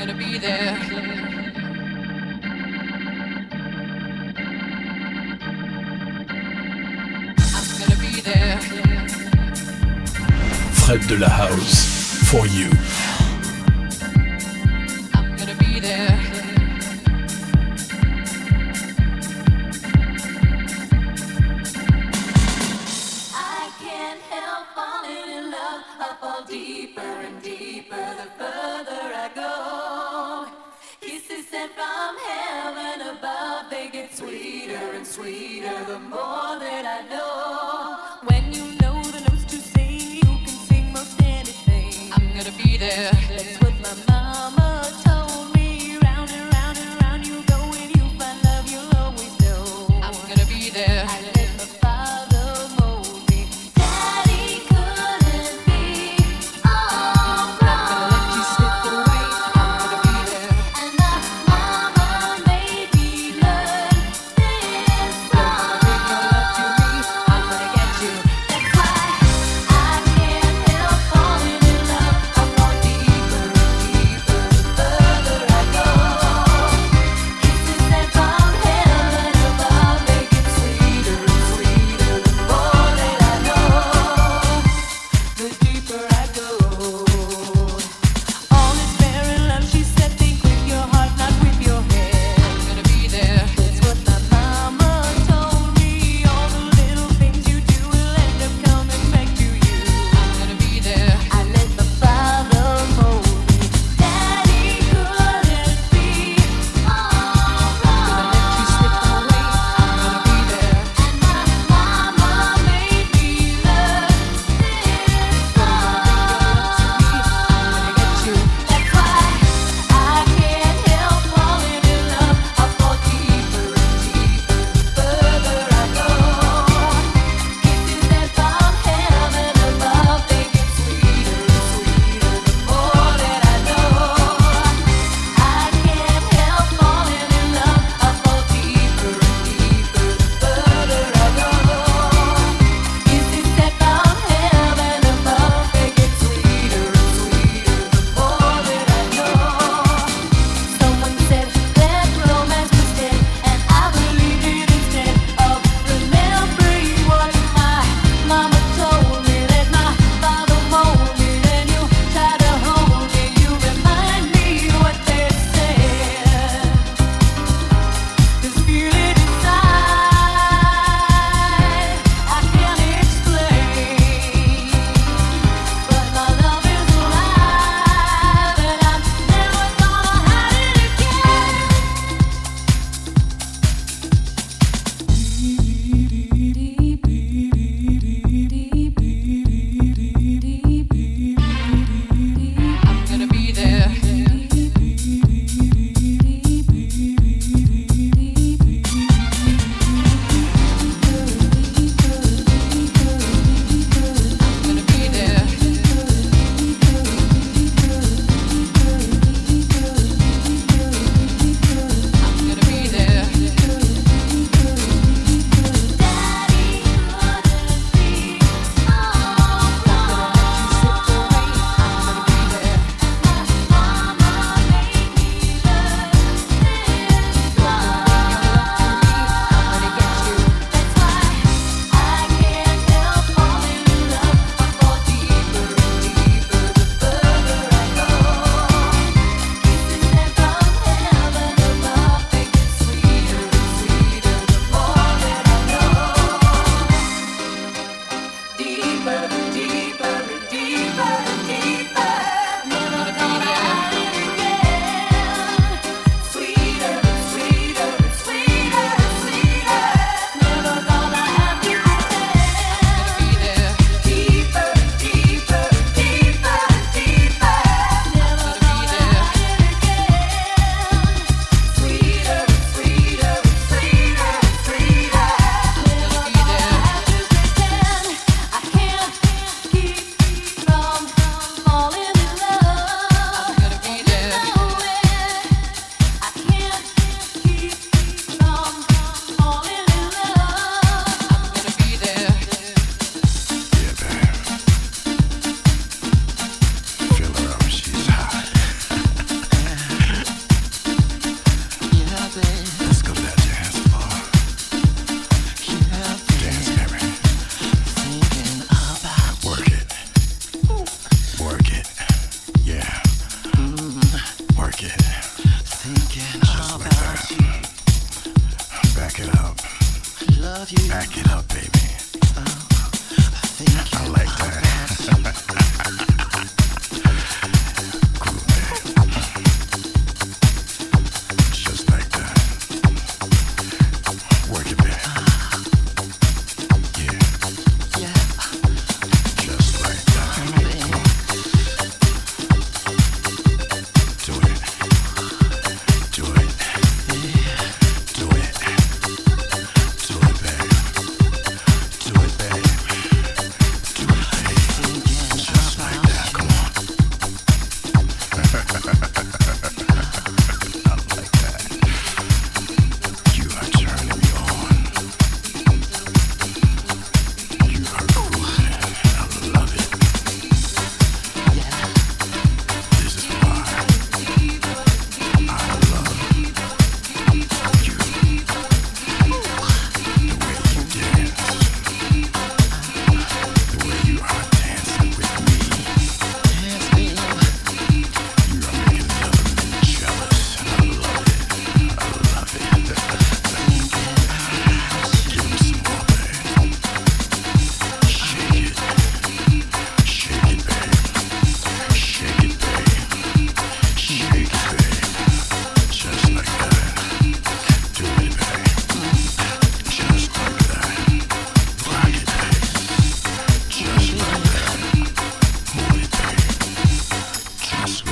gonna be there. I'm gonna be there. Fred de la House, for you. I'm gonna be there. Can't help falling in love. I fall deeper and deeper the further I go. Kisses sent from heaven above, they get sweeter and sweeter the more that I know. When you know the notes to sing, you can sing most anything. I'm gonna be there. That's what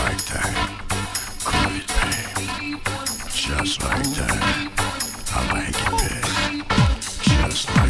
like that. Cool it, babe. Just like that. I like it, babe. Just like